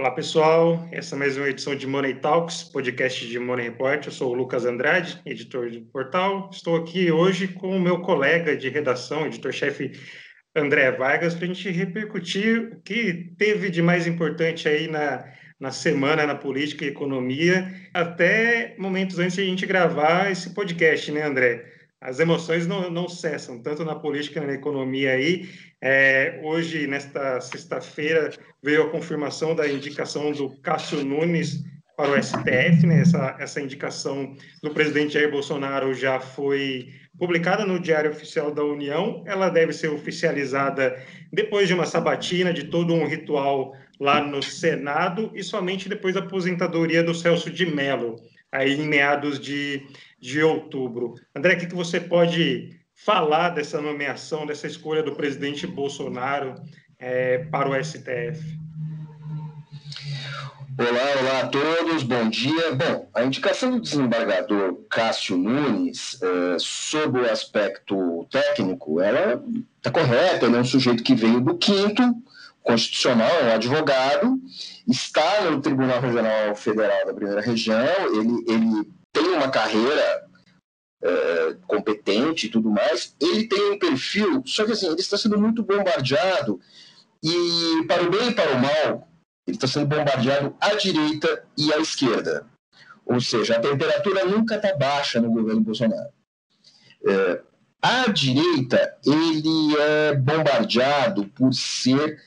Olá, pessoal. Essa é mais uma edição de Money Talks, podcast de Money Report. Eu sou o Lucas Andrade, editor do portal. Estou aqui hoje com o meu colega de redação, editor-chefe André Vargas, para a gente repercutir o que teve de mais importante aí na, na semana na política e economia, até momentos antes de a gente gravar esse podcast, né, André? As emoções não, não cessam, tanto na política na economia aí. É, hoje, nesta sexta-feira, veio a confirmação da indicação do Cássio Nunes para o STF, né? Essa, essa indicação do presidente Jair Bolsonaro já foi publicada no Diário Oficial da União. Ela deve ser oficializada depois de uma sabatina, de todo um ritual lá no Senado, e somente depois da aposentadoria do Celso de Mello, aí em meados de, de outubro. André, o que, que você pode falar dessa nomeação, dessa escolha do presidente Bolsonaro é, para o STF? Olá, olá a todos, bom dia. Bom, a indicação do desembargador Cássio Nunes, uh, sob o aspecto técnico, ela está correta, ele é um sujeito que veio do quinto, constitucional, é um advogado, está no Tribunal Regional Federal da Primeira Região, ele, ele tem uma carreira é, competente e tudo mais, ele tem um perfil, só que assim, ele está sendo muito bombardeado, e para o bem e para o mal, ele está sendo bombardeado à direita e à esquerda. Ou seja, a temperatura nunca está baixa no governo Bolsonaro. É, à direita, ele é bombardeado por ser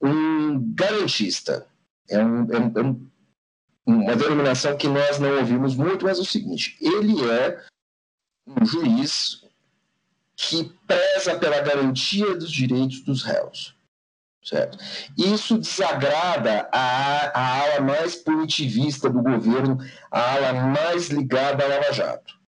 um garantista. É, um, é, um, é uma denominação que nós não ouvimos muito, mas é o seguinte: ele é um juiz que preza pela garantia dos direitos dos réus. Certo? Isso desagrada a, a ala mais punitivista do governo, a ala mais ligada à Lava Jato.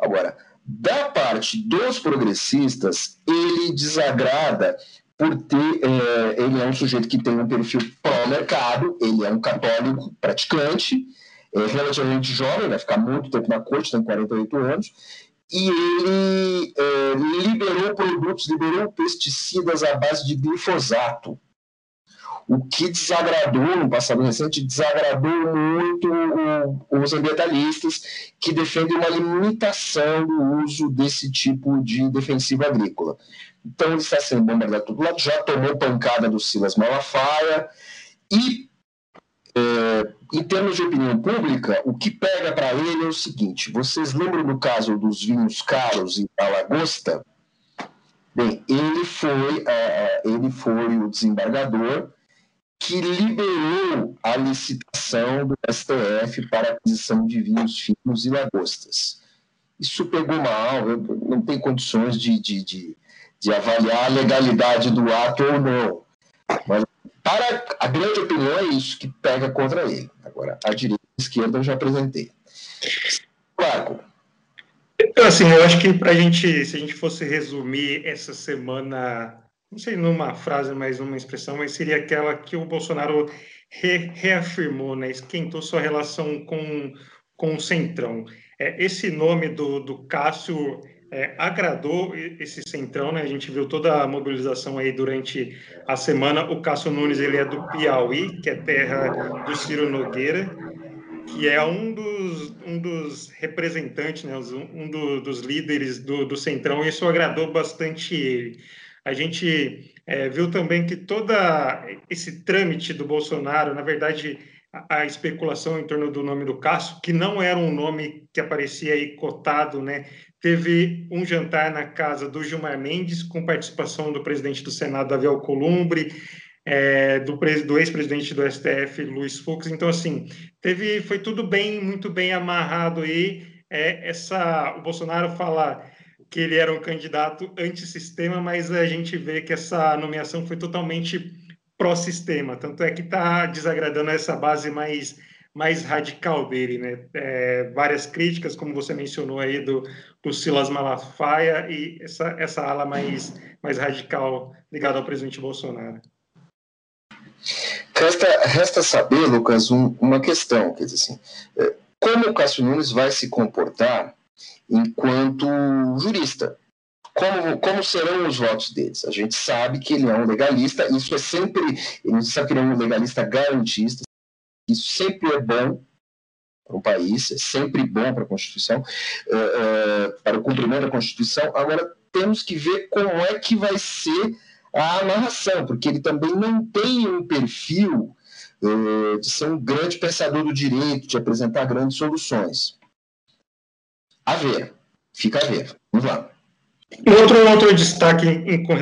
Agora, da parte dos progressistas, ele desagrada por ter. É, ele é um sujeito que tem um perfil pró-mercado, ele é um católico praticante, é relativamente jovem, vai ficar muito tempo na corte, tem 48 anos, e ele é, liberou produtos, liberou pesticidas à base de glifosato. O que desagradou no passado recente, desagradou muito os ambientalistas que defendem uma limitação do uso desse tipo de defensivo agrícola. Então ele está sendo bombardeado todo lado, já tomou pancada do Silas Malafaia e é, em termos de opinião pública, o que pega para ele é o seguinte: vocês lembram do caso dos vinhos caros em Alagosta? Bem, ele foi, é, é ele foi o desembargador que liberou a licitação do STF para aquisição de vinhos finos e lagostas. Isso pegou mal, não tem condições de, de, de, de avaliar a legalidade do ato ou não. Mas para a grande opinião é isso que pega contra ele. Agora, a direita e a esquerda eu já apresentei. Claro. Então, assim, eu acho que para a gente, se a gente fosse resumir essa semana, não sei numa frase, mas numa expressão, mas seria aquela que o Bolsonaro re, reafirmou, né? Esquentou sua relação com, com o Centrão. É, esse nome do, do Cássio é, agradou esse centrão, né? A gente viu toda a mobilização aí durante a semana. O Cássio Nunes, ele é do Piauí, que é terra do Ciro Nogueira, que é um dos, um dos representantes, né? Um do, dos líderes do, do centrão, e isso agradou bastante ele. A gente é, viu também que todo esse trâmite do Bolsonaro, na verdade, a especulação em torno do nome do Cássio, que não era um nome que aparecia aí cotado, né? Teve um jantar na casa do Gilmar Mendes, com participação do presidente do Senado, Davi Alcolumbre, é, do, do ex-presidente do STF, Luiz Fux. Então, assim, teve, foi tudo bem, muito bem amarrado aí. É, essa, o Bolsonaro fala que ele era um candidato antissistema, mas a gente vê que essa nomeação foi totalmente pró-sistema, tanto é que está desagradando essa base mais, mais radical dele, né? É, várias críticas, como você mencionou aí, do, do Silas Malafaia e essa, essa ala mais, mais radical ligada ao presidente Bolsonaro. Resta, resta saber, Lucas, um, uma questão, quer dizer assim, é, como o Cássio Nunes vai se comportar enquanto jurista? como, como serão os votos deles? A gente sabe que ele é um legalista, isso é sempre, ele sabe que ele é um legalista garantista, isso sempre é bom para um país, é sempre bom para a Constituição, é, é, para o cumprimento da Constituição. Agora, temos que ver como é que vai ser a narração, porque ele também não tem um perfil é, de ser um grande pensador do direito, de apresentar grandes soluções. A ver, fica a ver. Vamos lá. Outro, outro destaque em, com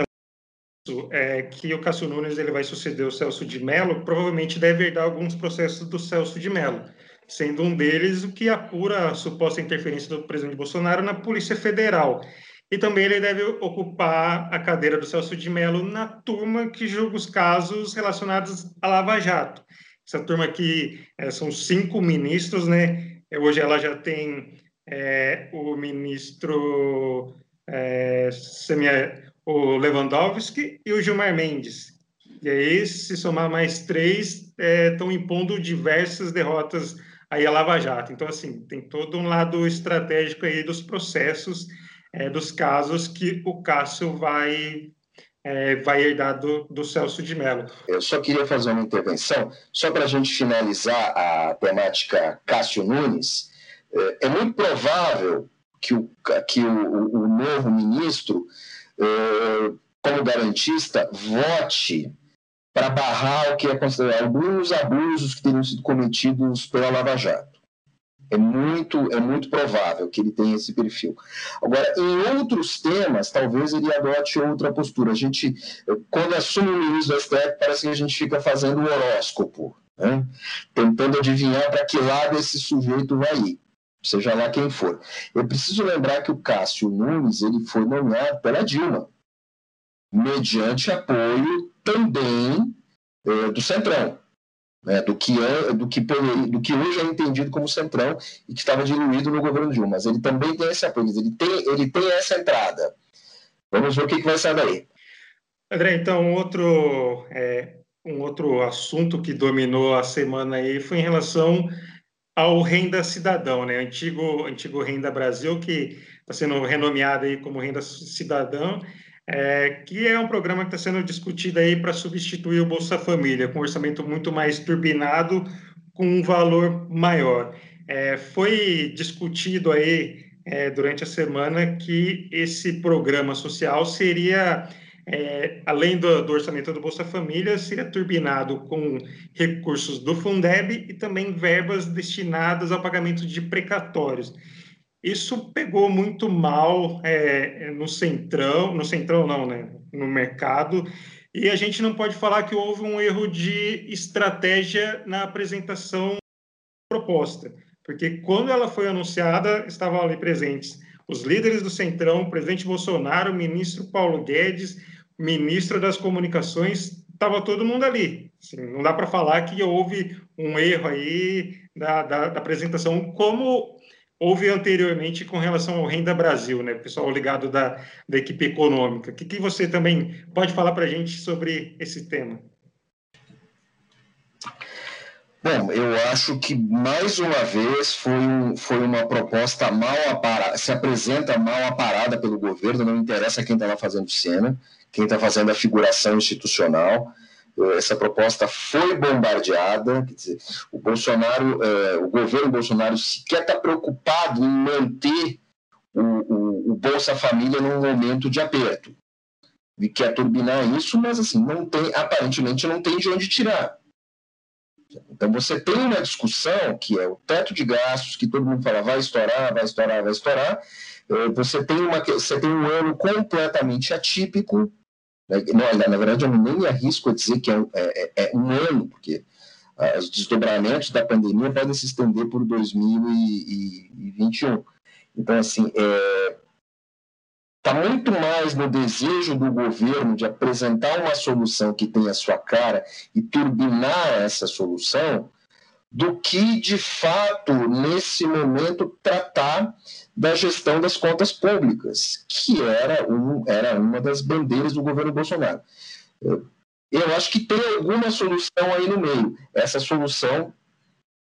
é que o Cássio Nunes ele vai suceder o Celso de Mello, provavelmente deve herdar alguns processos do Celso de Mello, sendo um deles o que apura a suposta interferência do presidente Bolsonaro na Polícia Federal. E também ele deve ocupar a cadeira do Celso de Mello na turma que julga os casos relacionados à Lava Jato. Essa turma aqui é, são cinco ministros, né? Hoje ela já tem é, o ministro é, o Lewandowski e o Gilmar Mendes. E aí, se somar mais três, estão é, impondo diversas derrotas aí a Lava Jato. Então, assim, tem todo um lado estratégico aí dos processos, é, dos casos que o Cássio vai é, vai herdar do, do Celso de Mello. Eu só queria fazer uma intervenção, só para a gente finalizar a temática Cássio Nunes. É, é muito provável que o, que o, o novo ministro, como garantista, vote para barrar o que é considerado alguns abusos que teriam sido cometidos pela Lava Jato. É muito, é muito provável que ele tenha esse perfil. Agora, em outros temas, talvez ele adote outra postura. A gente, quando assume o ministro do STF, parece que a gente fica fazendo um horóscopo, né? tentando adivinhar para que lado esse sujeito vai ir seja lá quem for. Eu preciso lembrar que o Cássio Nunes ele foi nomeado pela Dilma, mediante apoio também é, do Centrão, né, do, que é, do, que, do que hoje é entendido como Centrão e que estava diluído no governo Dilma. Mas ele também tem esse apoio, ele tem, ele tem essa entrada. Vamos ver o que, que vai sair daí. André, então, outro, é, um outro assunto que dominou a semana aí foi em relação ao Renda Cidadão, né? Antigo, antigo Renda Brasil, que está sendo renomeado aí como Renda Cidadão, é, que é um programa que está sendo discutido aí para substituir o Bolsa Família, com um orçamento muito mais turbinado, com um valor maior. É, foi discutido aí é, durante a semana que esse programa social seria é, além do, do, orçamento do Bolsa Família, seria turbinado com recursos do Fundeb e também verbas destinadas ao pagamento de precatórios. Isso pegou muito mal é, no centrão, no centrão não, né, no mercado, e a gente não pode falar que houve um erro de estratégia na apresentação proposta, porque quando ela foi anunciada, estavam ali presentes os líderes do Centrão, o presidente Bolsonaro, o ministro Paulo Guedes, ministro das Comunicações, estava todo mundo ali. Assim, não dá para falar que houve um erro aí da, da, da, apresentação, como houve anteriormente com relação ao Renda Brasil, né? Pessoal ligado da, da equipe econômica. O que, que você também pode falar para a gente sobre esse tema? Bom, eu acho que mais uma vez foi, um, foi uma proposta mal aparada, se apresenta mal aparada pelo governo, não interessa quem estava fazendo cena quem está fazendo a figuração institucional. Essa proposta foi bombardeada, dizer, o Bolsonaro, é, o governo Bolsonaro sequer está preocupado em manter o, o, o, Bolsa Família num momento de aperto. E quer turbinar isso, mas assim, não tem, aparentemente não tem de onde tirar. Então você tem uma discussão que é o teto de gastos, que todo mundo fala vai estourar, vai estourar, vai estourar. É, você tem, uma, você tem um ano completamente atípico, não, na verdade, eu nem arrisco a dizer que é, é, é, é um ano, porque ah, os desdobramentos da pandemia podem se estender por 2021. Então, assim, está é, muito mais no desejo do governo de apresentar uma solução que tenha sua cara e turbinar essa solução, do que, de fato, nesse momento, tratar da gestão das contas públicas, que era, um, era uma das bandeiras do governo Bolsonaro. Eu, acho que tem alguma solução aí no meio. Essa solução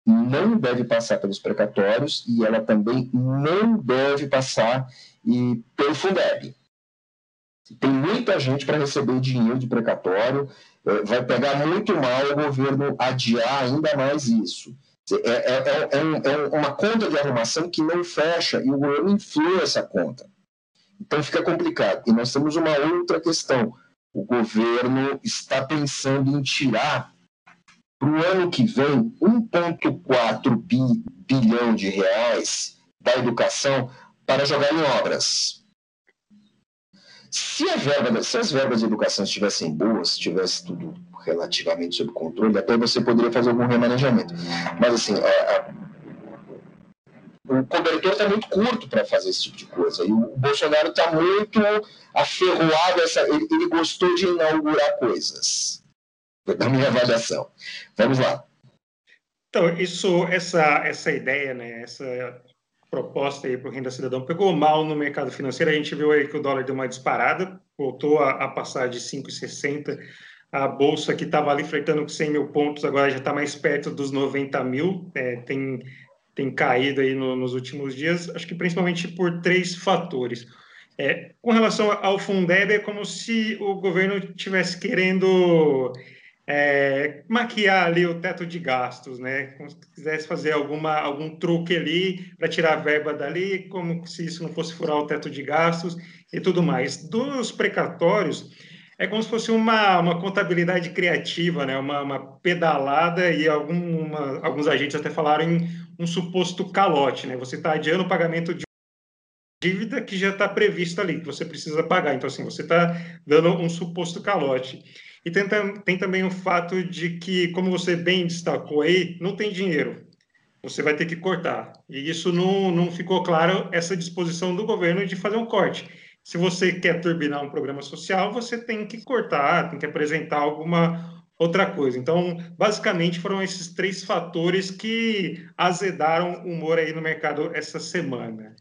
não deve passar pelos precatórios e ela também não deve passar e, pelo Fundeb. Tem muita gente para receber dinheiro de precatório, é, vai pegar muito mal o governo adiar ainda mais isso. É, é, é, é, é uma conta de arrumação que não fecha e o governo influa essa conta. Então fica complicado. E nós temos uma outra questão. O governo está pensando em tirar para o ano que vem 1,4 bi, bilhão de reais da educação para jogar em obras. Se, verba, se as verbas de educação estivessem boas, tivesse tudo relativamente sob controle, até você poderia fazer algum remanejamento. Mas, assim, a, a, o cobertor está muito curto para fazer esse tipo de coisa. E o Bolsonaro está muito aferroado. Essa, ele, ele, gostou de inaugurar coisas. Na minha avaliação. Vamos lá. Então, isso, essa, essa ideia, né, essa proposta aí para o Renda Cidadão pegou mal no mercado financeiro. A gente viu aí que o dólar deu uma disparada, voltou a, a passar de 5,60 a bolsa que estava ali flertando com 100 mil pontos, agora já está mais perto dos 90 mil, é, tem, tem caído aí no, nos últimos dias, acho que principalmente por três fatores. É, com relação ao Fundeb, é como se o governo tivesse querendo é, maquiar ali o teto de gastos, né? Como se quisesse fazer alguma, algum truque ali para tirar a verba dali, como se isso não fosse furar o teto de gastos e tudo mais. Dos precatórios, é como se fosse uma, uma contabilidade criativa, né? uma, uma pedalada, e alguma, alguns agentes até falaram em um suposto calote. Né? Você está adiando o pagamento de dívida que já está prevista ali, que você precisa pagar. Então, assim, você está dando um suposto calote. E tem, tem também o fato de que, como você bem destacou aí, não tem dinheiro. Você vai ter que cortar. E isso não, não ficou claro, essa disposição do governo de fazer um corte se você quer turbinar um programa social, você tem que cortar, tem que apresentar alguma outra coisa. Então, basicamente, foram esses três fatores que azedaram o humor aí no mercado essa semana.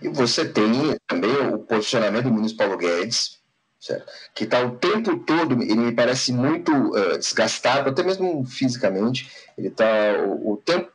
E você tem também o posicionamento do ministro Paulo Guedes, certo? que está o tempo todo, ele me parece muito uh, desgastado, até mesmo fisicamente, ele está o, o tempo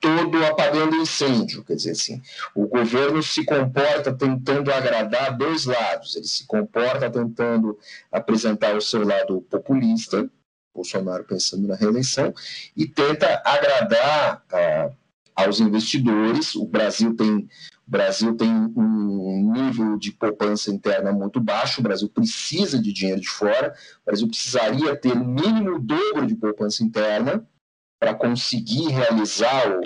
todo apagando incêndio. Quer dizer assim, o governo se comporta tentando agradar dois lados. Ele se comporta tentando apresentar o seu lado populista, Bolsonaro pensando na reeleição, e tenta agradar ah, aos investidores. O Brasil tem o Brasil tem um nível de poupança interna muito baixo, o Brasil precisa de dinheiro de fora, o Brasil precisaria ter no mínimo o dobro de poupança interna, para conseguir realizar o,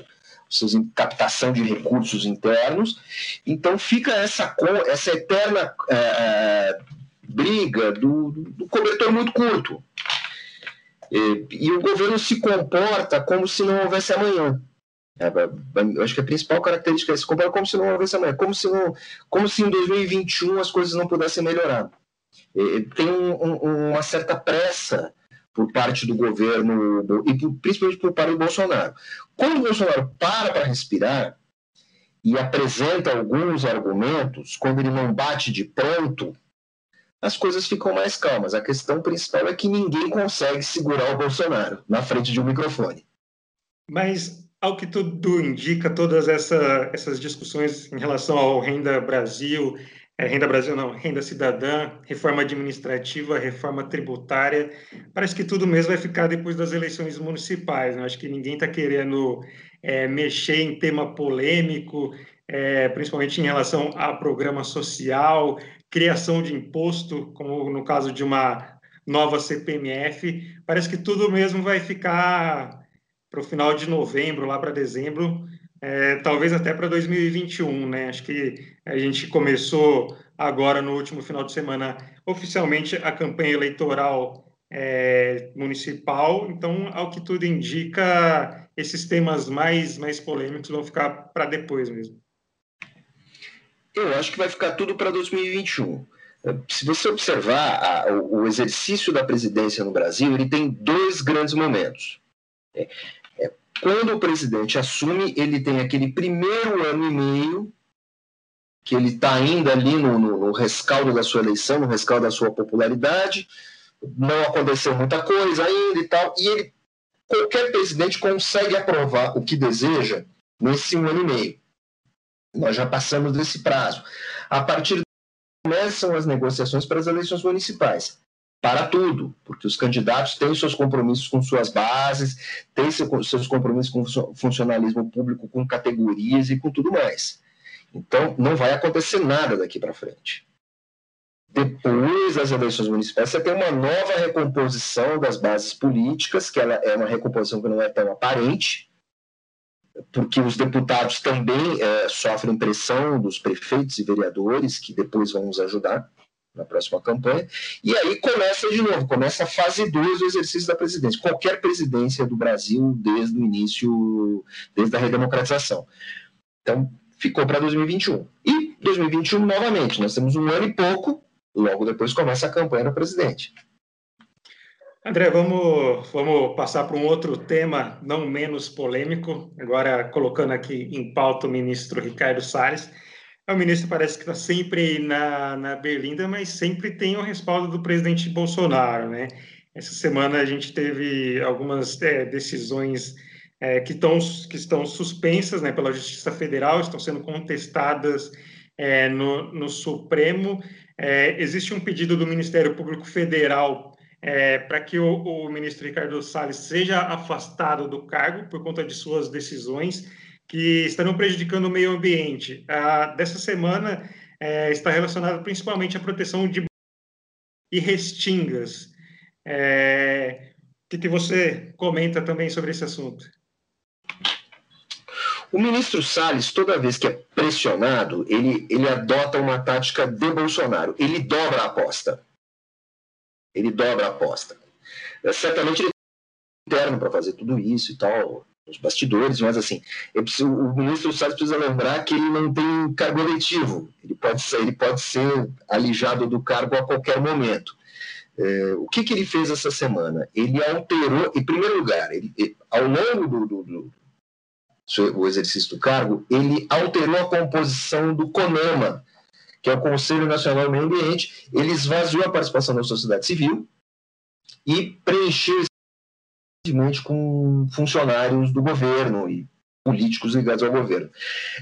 seus captação de recursos internos. Então fica essa, essa eterna é, briga do, do, cobertor muito curto. E, e, o governo se comporta como se não houvesse amanhã. É, eu acho que a principal característica é se comporta como se não houvesse amanhã, como se, não, como se em 2021 as coisas não pudessem melhorar. E, tem um, um, uma certa pressa por parte do governo e principalmente por parte do Bolsonaro. Quando o Bolsonaro para para respirar e apresenta alguns argumentos, quando ele não bate de pronto, as coisas ficam mais calmas. A questão principal é que ninguém consegue segurar o Bolsonaro na frente de um microfone. Mas, ao que tudo indica, todas essa, essas discussões em relação ao Renda Brasil, é, renda Brasil não, renda cidadã, reforma administrativa, reforma tributária. Parece que tudo mesmo vai ficar depois das eleições municipais. Né? Acho que ninguém está querendo é, mexer em tema polêmico, é, principalmente em relação a programa social, criação de imposto, como no caso de uma nova CPMF. Parece que tudo mesmo vai ficar para o final de novembro, lá para dezembro, é, talvez até para 2021, né? Acho que a gente começou agora no último final de semana oficialmente a campanha eleitoral é, municipal, então, ao que tudo indica, esses temas mais, mais polêmicos vão ficar para depois mesmo. Eu acho que vai ficar tudo para 2021. Se você observar a, o exercício da presidência no Brasil, ele tem dois grandes momentos. Quando o presidente assume, ele tem aquele primeiro ano e meio que ele está ainda ali no, no, no, rescaldo da sua eleição, no rescaldo da sua popularidade, não aconteceu muita coisa ainda e tal, e ele, qualquer presidente consegue aprovar o que deseja nesse um ano e meio. Nós já passamos desse prazo. A partir começam as negociações para as eleições municipais. Para tudo, porque os candidatos têm seus compromissos com suas bases, têm seus compromissos com o funcionalismo público, com categorias e com tudo mais. Então, não vai acontecer nada daqui para frente. Depois das eleições municipais, você tem uma nova recomposição das bases políticas, que ela é uma recomposição que não é tão aparente, porque os deputados também é, sofrem pressão dos prefeitos e vereadores, que depois vão nos ajudar na próxima campanha. E aí começa de novo, começa a fase 2 do exercício da presidência. Qualquer presidência do Brasil desde o início, desde a redemocratização. Então, ficou para 2021. E 2021, novamente, nós temos um ano e pouco, logo depois começa a campanha do presidente. André, vamos, vamos passar para um outro tema não menos polêmico, agora colocando aqui em pauta o ministro Ricardo Salles. O ministro parece que está sempre na, na berlinda, mas sempre tem o respaldo do presidente Bolsonaro, né? Essa semana a gente teve algumas é, decisões é, que, tão, que estão suspensas né, pela Justiça Federal, estão sendo contestadas é, no, no Supremo. É, existe um pedido do Ministério Público Federal é, para que o, o, ministro Ricardo Salles seja afastado do cargo por conta de suas decisões que estarão prejudicando o meio ambiente. A, dessa semana é, está relacionada principalmente à proteção de e restingas. É, o que, que você comenta também sobre esse assunto? O ministro Salles, toda vez que é pressionado, ele, ele adota uma tática de Bolsonaro. Ele dobra a aposta. Ele dobra a aposta. É, certamente ele tem interno para fazer tudo isso e tal, os bastidores, mas assim, preciso, o ministro Salles precisa lembrar que ele não tem cargo eletivo, ele pode ser, ele pode ser alijado do cargo a qualquer momento. É, o que, que ele fez essa semana? Ele alterou, em primeiro lugar, ele, ao longo do, do, do, do exercício do cargo, ele alterou a composição do CONAMA, que é o Conselho Nacional do Meio Ambiente, ele esvaziou a participação da sociedade civil e preencheu com funcionários do governo e políticos ligados ao governo.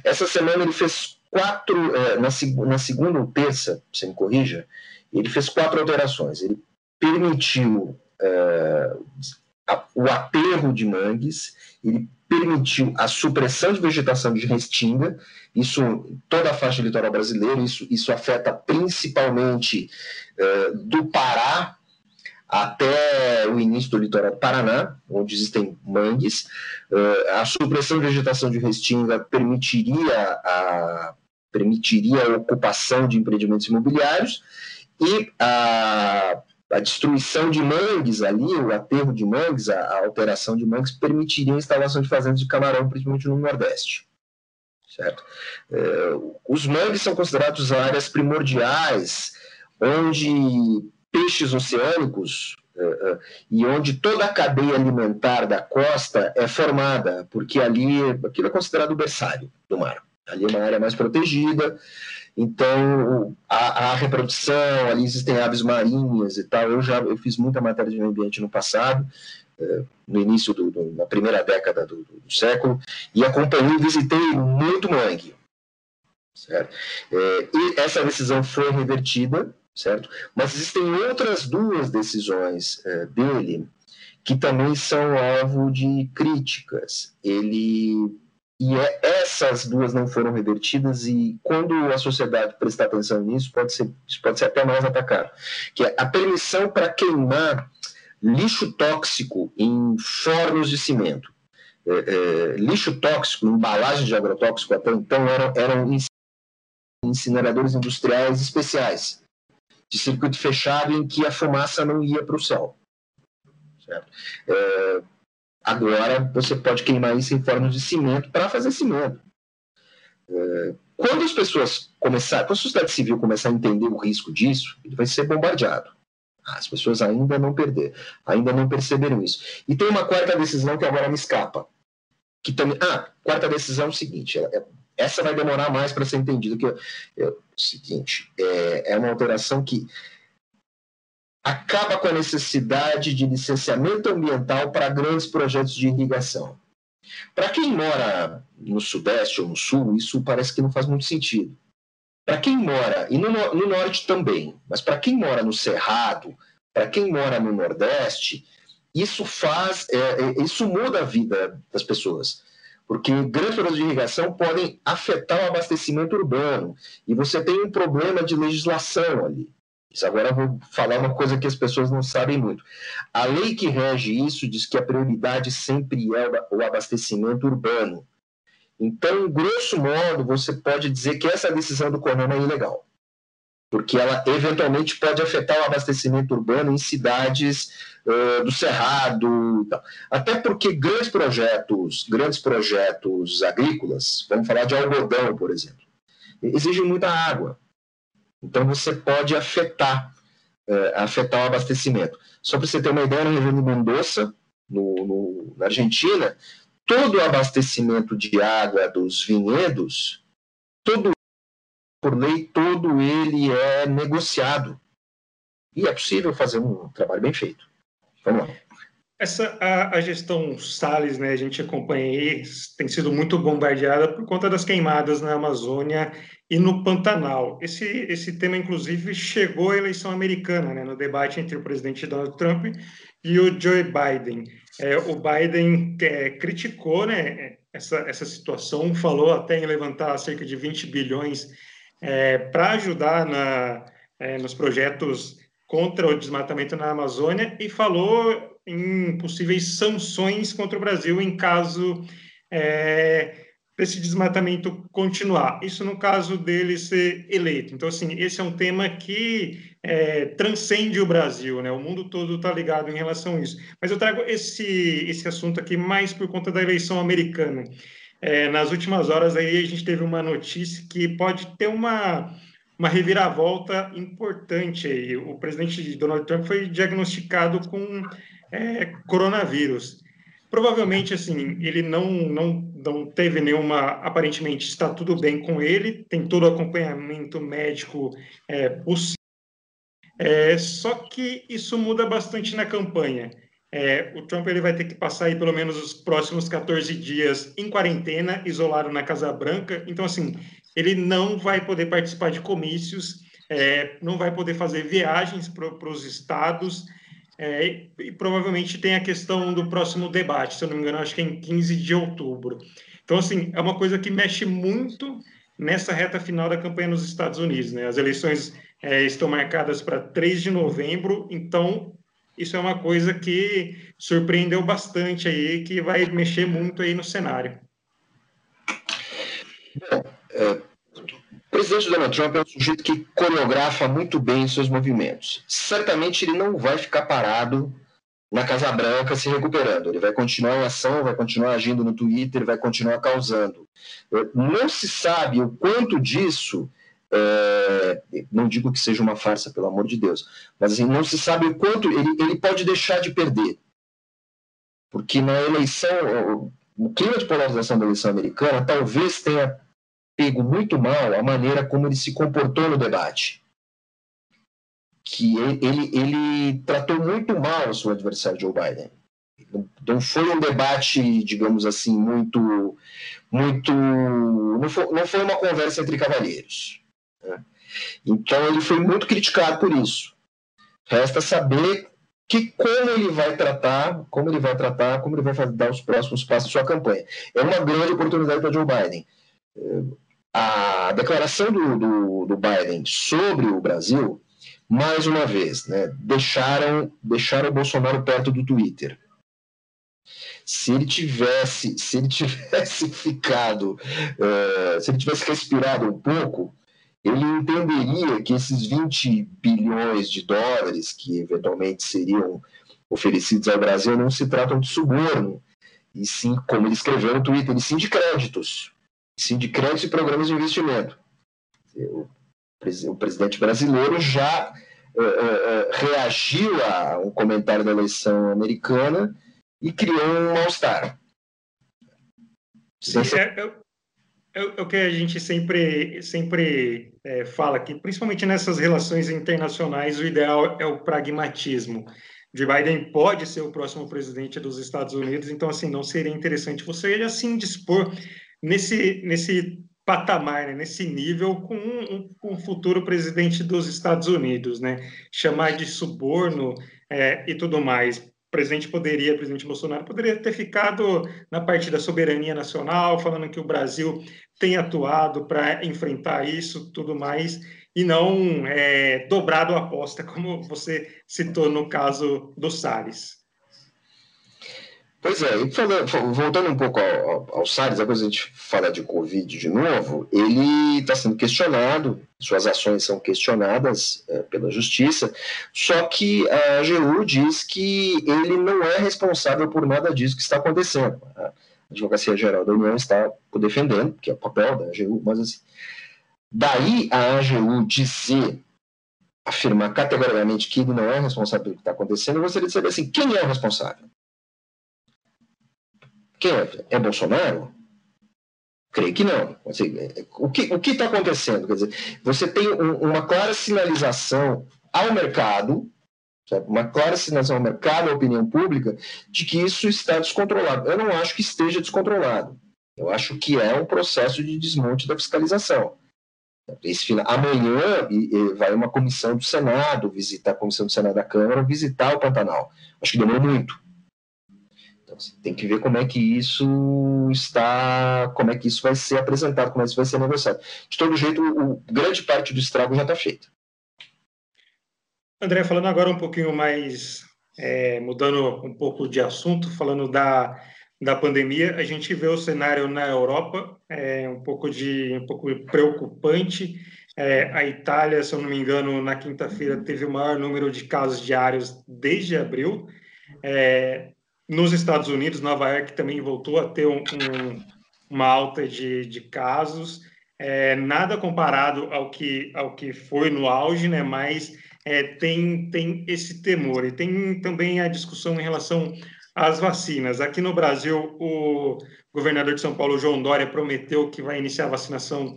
Essa semana ele fez quatro, é, na, na segunda ou terça, você me corrija, ele fez quatro alterações. Ele permitiu a, o aterro de mangues, ele permitiu a supressão de vegetação de restinga, isso toda a faixa litoral brasileira, isso, isso afeta principalmente é, do Pará até o início do litoral do Paraná, onde existem mangues. Uh, a supressão de vegetação de restinga permitiria a, permitiria a ocupação de empreendimentos imobiliários e a, a destruição de mangues ali, o aterro de mangues, a, a alteração de mangues, permitiria a instalação de fazendas de camarão, principalmente no Nordeste. Certo? Uh, os mangues são considerados áreas primordiais, onde peixes oceânicos uh, uh, e onde toda a cadeia alimentar da costa é formada, porque ali aquilo é considerado o berçário do mar. Ali é uma área mais protegida, então a, a reprodução, ali existem aves marinhas e tal. Eu já eu fiz muita matéria de meio ambiente no passado, uh, no início do, do, na primeira década do, do, século, e acompanhei e visitei muito mangue. Certo? É, e essa decisão foi revertida certo? Mas existem outras duas decisões é, dele que também são alvo de críticas. Ele e é, essas duas não foram revertidas e quando a sociedade prestar atenção nisso pode ser isso pode ser até mais atacado, que é a permissão para queimar lixo tóxico em fornos de cimento. É, é, lixo tóxico, embalagem de agrotóxico até então eram, eram incineradores industriais especiais de circuito fechado em que a fumaça não ia para o céu. É, agora você pode queimar isso em forma de cimento para fazer cimento. É, quando as pessoas começarem, quando a sociedade civil começar a entender o risco disso, ele vai ser bombardeado. As pessoas ainda não perderam, ainda não perceberam isso. E tem uma quarta decisão que agora me escapa. Que também, ah, quarta decisão é o seguinte: é, é essa vai demorar mais para ser entendida. Que é, o seguinte, é, é uma alteração que acaba com a necessidade de licenciamento ambiental para grandes projetos de irrigação. Para quem mora no Sudeste ou no Sul, isso parece que não faz muito sentido. Para quem mora, e no, no norte também, mas para quem mora no Cerrado, para quem mora no Nordeste, isso faz, é, é, isso muda a vida das pessoas. Porque grandes de irrigação podem afetar o abastecimento urbano. E você tem um problema de legislação ali. Isso agora eu vou falar uma coisa que as pessoas não sabem muito. A lei que rege isso diz que a prioridade sempre é o abastecimento urbano. Então, grosso modo, você pode dizer que essa decisão do CONAMA é ilegal, porque ela eventualmente pode afetar o abastecimento urbano em cidades uh, do Cerrado, até porque grandes projetos, grandes projetos agrícolas, vamos falar de algodão, por exemplo, exigem muita água. Então, você pode afetar, uh, afetar o abastecimento. Só para você ter uma ideia, na região de Mendoza, no, no, na Argentina, todo o abastecimento de água dos vinhedos, todo por lei, todo ele é negociado. E é possível fazer um trabalho bem feito. Vamos lá. Essa, a, a, gestão Salles, né, a gente acompanha aí, tem sido muito bombardeada por conta das queimadas na Amazônia e no Pantanal. Esse, esse tema, inclusive, chegou à eleição americana, né, no debate entre o presidente Donald Trump e o Joe Biden. É, o Biden é, criticou né, essa, essa situação, falou até em levantar cerca de 20 bilhões é, para ajudar na, é, nos projetos contra o desmatamento na Amazônia e falou em possíveis sanções contra o Brasil em caso é, desse desmatamento continuar. Isso no caso dele ser eleito. Então, assim, esse é um tema que é, transcende o Brasil, né? O mundo todo está ligado em relação a isso. Mas eu trago esse, esse assunto aqui mais por conta da eleição americana. É, nas últimas horas aí a gente teve uma notícia que pode ter uma, uma reviravolta importante aí. O presidente Donald Trump foi diagnosticado com é, coronavírus. Provavelmente, assim, ele não, não, não teve nenhuma. Aparentemente, está tudo bem com ele, tem todo o acompanhamento médico é, possível é, só que isso muda bastante na campanha. É, o Trump ele vai ter que passar aí pelo menos os próximos 14 dias em quarentena, isolado na Casa Branca. Então, assim, ele não vai poder participar de comícios, é, não vai poder fazer viagens para os estados. É, e provavelmente tem a questão do próximo debate, se eu não me engano, acho que é em 15 de outubro. Então, assim, é uma coisa que mexe muito nessa reta final da campanha nos Estados Unidos. Né? As eleições é, estão marcadas para 3 de novembro, então isso é uma coisa que surpreendeu bastante aí, que vai mexer muito aí no cenário. Bom, é, o presidente Donald Trump é um sujeito que coreografa muito bem seus movimentos. Certamente ele não vai ficar parado na Casa Branca se recuperando. Ele vai continuar em ação, vai continuar agindo no Twitter, vai continuar causando. É, não se sabe o quanto disso é, não digo que seja uma farsa, pelo amor de Deus, mas assim, não se sabe o quanto ele, ele pode deixar de perder. Porque na eleição, o clima de polarização da eleição americana talvez tenha pego muito mal a maneira como ele se comportou no debate. Que ele, ele tratou muito mal o seu adversário Joe Biden. Não foi um debate, digamos assim, muito. muito não foi, não foi uma conversa entre cavalheiros. Então ele foi muito criticado por isso. Resta saber que como ele vai tratar, como ele vai tratar, como ele vai dar os próximos passos da sua campanha. É uma grande oportunidade para Joe Biden. É, a declaração do, do, do Biden sobre o Brasil, mais uma vez, né, deixaram, deixaram o Bolsonaro perto do Twitter. Se ele tivesse, se ele tivesse ficado, uh, se ele tivesse respirado um pouco, ele entenderia que esses 20 bilhões de dólares que eventualmente seriam oferecidos ao Brasil não se tratam de suborno, e sim, como ele escreveu no Twitter, e sim de créditos, sim de créditos e programas de investimento. O, presidente brasileiro já uh, uh, reagiu a um comentário da eleição americana e criou um mal-estar. É, é, é, o que a gente sempre, sempre é, fala aqui, principalmente nessas relações internacionais, o ideal é o pragmatismo. Joe Biden pode ser o próximo presidente dos Estados Unidos, então, assim, não seria interessante você, assim, dispor nesse, nesse patamar, né, nesse nível, com um, um, futuro presidente dos Estados Unidos, né? Chamar de suborno é, e tudo mais. Presidente poderia, o presidente Bolsonaro poderia ter ficado na parte da soberania nacional, falando que o Brasil tem atuado para enfrentar isso, tudo mais, e não é, dobrado a aposta, como você citou no caso do Salles. Pois é, falando, voltando um pouco ao, ao, Salles, depois a gente fala de Covid de novo, ele está sendo questionado, suas ações são questionadas é, pela justiça, só que a AGU diz que ele não é responsável por nada disso que está acontecendo. A Advocacia Geral da União está o defendendo, que é o papel da AGU, mas assim, daí a AGU dizer afirmar categoricamente que ele não é responsável pelo que está acontecendo, eu gostaria de saber assim, quem é o responsável? Quem é? É Bolsonaro? Creio que não. Assim, o que está acontecendo? Quer dizer, você tem um, uma clara sinalização ao mercado, uma clara sinalização ao mercado, à opinião pública, de que isso está descontrolado. Eu não acho que esteja descontrolado. Eu acho que é um processo de desmonte da fiscalização. Esse, amanhã vai uma comissão do Senado visitar a comissão do Senado da Câmara, visitar o Pantanal. Acho que demorou muito. Então, assim, tem que ver como é que isso está, como é que isso vai ser apresentado, como é que isso vai ser negociado. De todo jeito, o, grande parte do estrago já está feito. André, falando agora um pouquinho mais, é, mudando um pouco de assunto, falando da, da pandemia, a gente vê o cenário na Europa é, um pouco de um pouco preocupante. É, a Itália, se eu não me engano, na quinta-feira teve o maior número de casos diários desde abril. É, nos Estados Unidos, Nova York também voltou a ter um, um, uma alta de, de casos, é, nada comparado ao que, ao que foi no auge, né? mas é, tem, tem esse temor. E tem também a discussão em relação às vacinas. Aqui no Brasil, o governador de São Paulo, João Dória, prometeu que vai iniciar a vacinação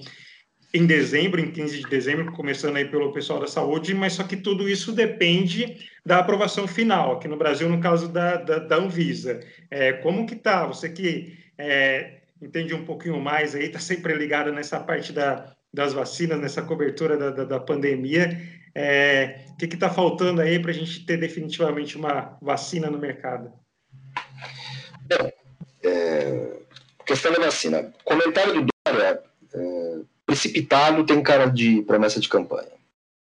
em dezembro, em 15 de dezembro, começando aí pelo pessoal da saúde, mas só que tudo isso depende da aprovação final, aqui no Brasil, no caso da, da, da Anvisa. É, como que tá? Você que é, entende um pouquinho mais aí, está sempre ligado nessa parte da, das vacinas, nessa cobertura da, da, da pandemia, é, o que está faltando aí para a gente ter definitivamente uma vacina no mercado? Bom, é, questão da vacina. Comentário do Dória, é, precipitado tem cara de promessa de campanha.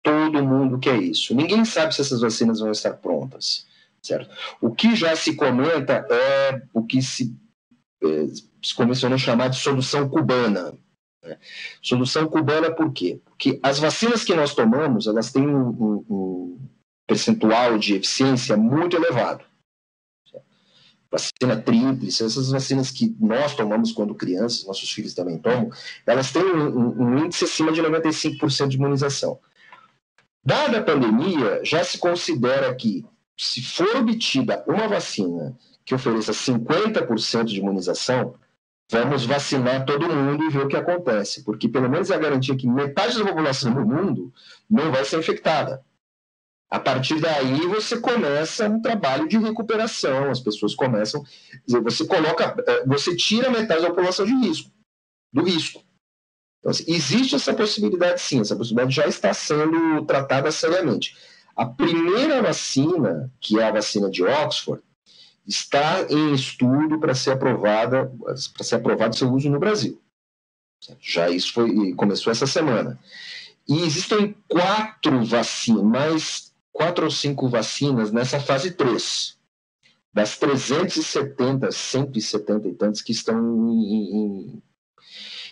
Todo mundo quer isso. Ninguém sabe se essas vacinas vão estar prontas, certo? O que já se comenta é o que se, é, se começou a chamar de solução cubana. Né? Solução cubana por quê? Porque as vacinas que nós tomamos, elas têm um, um, um percentual de eficiência muito elevado vacina tríplice, essas vacinas que nós tomamos quando crianças, nossos filhos também tomam, elas têm um, um índice acima de 95% de imunização. Dada a pandemia, já se considera que, se for obtida uma vacina que ofereça 50% de imunização, vamos vacinar todo mundo e ver o que acontece, porque pelo menos é a garantia que metade da população do mundo não vai ser infectada. A partir daí você começa um trabalho de recuperação, as pessoas começam, você coloca, eh, você tira metade da população de risco, do risco. Então, assim, existe essa possibilidade sim, essa possibilidade já está sendo tratada seriamente. A primeira vacina, que é a vacina de Oxford, está em estudo para ser aprovada, para ser aprovado seu uso no Brasil. Já isso foi começou essa semana. E existem quatro vacinas, mais quatro ou cinco vacinas nessa fase 3, das 370, 170 e tantos que estão em, em,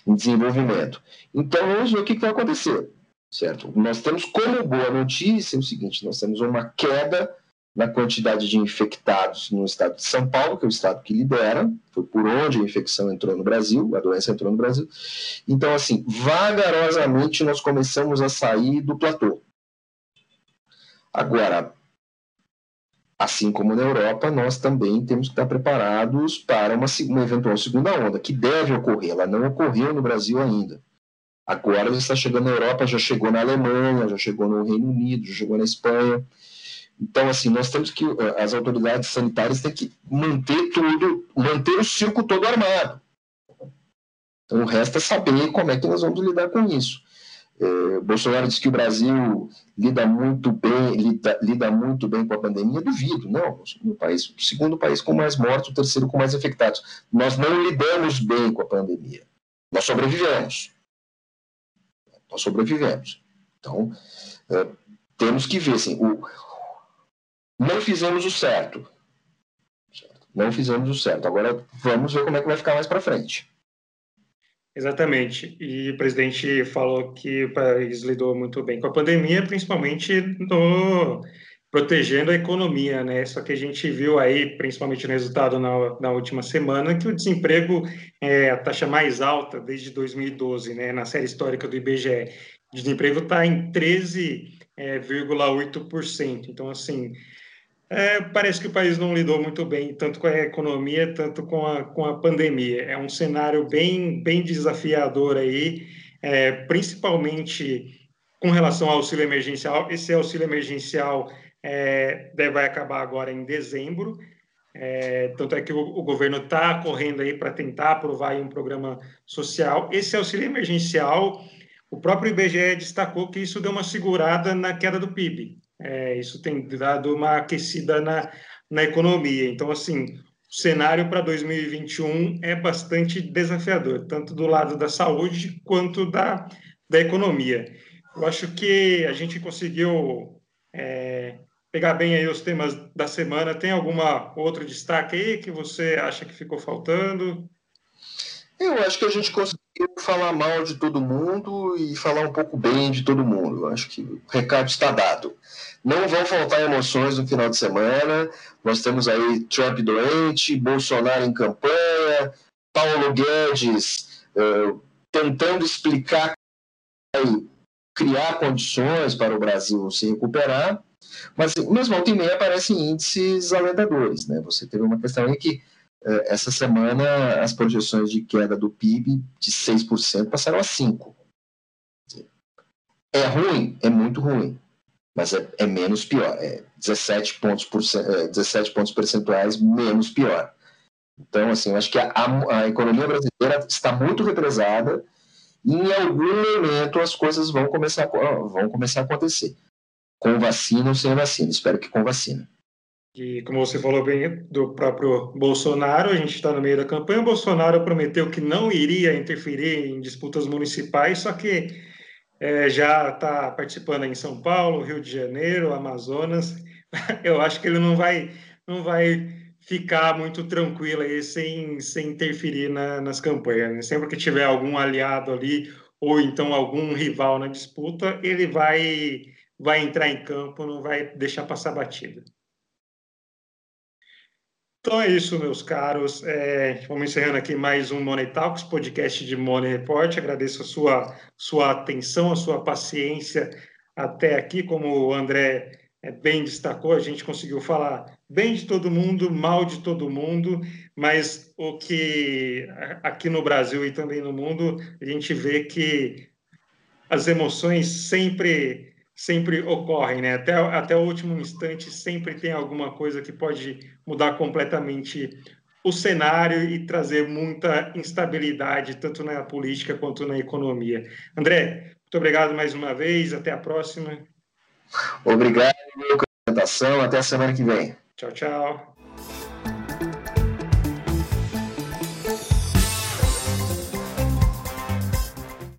em desenvolvimento. Então, vamos ver o que, que vai acontecer, certo? Nós temos como boa notícia o seguinte, nós temos uma queda na quantidade de infectados no estado de São Paulo, que é o estado que lidera, foi por onde a infecção entrou no Brasil, a doença entrou no Brasil. Então, assim, vagarosamente nós começamos a sair do platô. Agora, assim como na Europa, nós também temos que estar preparados para uma, uma eventual segunda onda, que deve ocorrer. Ela não ocorreu no Brasil ainda. Agora está chegando na Europa, já chegou na Alemanha, já chegou no Reino Unido, já chegou na Espanha. Então, assim, nós temos que, eh, as autoridades sanitárias têm que manter tudo, manter o circo todo armado. Então, resta saber como é que nós vamos lidar com isso. É, Bolsonaro disse que o Brasil lida muito bem, lida, lida, muito bem com a pandemia. Duvido, não. O país, o segundo país com mais mortos, o terceiro com mais infectados. Nós não lidamos bem com a pandemia. Nós sobrevivemos. Nós sobrevivemos. Então, é, temos que ver assim, o, não fizemos o certo. certo. Não fizemos o certo. Agora vamos ver como é que vai ficar mais para frente. Exatamente. E o presidente falou que o país lidou muito bem com a pandemia, principalmente no protegendo a economia, né? Só que a gente viu aí, principalmente no resultado na, na última semana, que o desemprego é a taxa mais alta desde 2012, né? Na série histórica do IBGE. O desemprego está em 13,8%. É, então, assim, é, parece que o país não lidou muito bem, tanto com a economia, tanto com a, com a pandemia. É um cenário bem, bem desafiador aí, é, principalmente com relação ao auxílio emergencial. Esse auxílio emergencial é, vai acabar agora em dezembro. É, tanto é que o, o governo está correndo aí para tentar aprovar um programa social. Esse auxílio emergencial, o próprio IBGE destacou que isso deu uma segurada na queda do PIB. É, isso tem dado uma aquecida na, na economia. Então, assim, o cenário para 2021 é bastante desafiador, tanto do lado da saúde quanto da, da economia. Eu acho que a gente conseguiu é, pegar bem aí os temas da semana. Tem alguma outro destaque aí que você acha que ficou faltando? Eu acho que a gente conseguiu falar mal de todo mundo e falar um pouco bem de todo mundo. Eu acho que o recado está dado. Não vão faltar emoções no final de semana. Nós temos aí Trump doente, Bolsonaro em campanha, Paulo Guedes uh, tentando explicar e criar condições para o Brasil se recuperar. Mas, mesmo volta e meia, aparecem índices alentadores. Né? Você teve uma questão aí que essa semana as projeções de queda do PIB de 6% passaram a 5%. É ruim? É muito ruim. Mas é, é menos pior. É 17 pontos, por, é, 17 pontos percentuais menos pior. Então, assim, eu acho que a, a, economia brasileira está muito represada e em algum momento as coisas vão começar, vão começar a acontecer. Com vacina ou sem vacina. Espero que com vacina. E como você falou bem do próprio Bolsonaro, a gente está no meio da campanha. O Bolsonaro prometeu que não iria interferir em disputas municipais, só que é, já está participando em São Paulo, Rio de Janeiro, Amazonas. Eu acho que ele não vai, não vai ficar muito tranquilo aí sem, sem interferir na, nas campanhas. Né? Sempre que tiver algum aliado ali ou então algum rival na disputa, ele vai, vai entrar em campo, não vai deixar passar batida. Então é isso, meus caros. É, vamos encerrando aqui mais um Money Talks, podcast de Money Report. Agradeço a sua, sua atenção, a sua paciência até aqui. Como o André é, bem destacou, a gente conseguiu falar bem de todo mundo, mal de todo mundo, mas o que aqui no Brasil e também no mundo, a gente vê que as emoções sempre sempre ocorrem, né? Até, até o último instante sempre tem alguma coisa que pode mudar completamente o cenário e trazer muita instabilidade, tanto na política quanto na economia. André, muito obrigado mais uma vez, até a próxima. Obrigado pela apresentação, até a semana que vem. Tchau, tchau.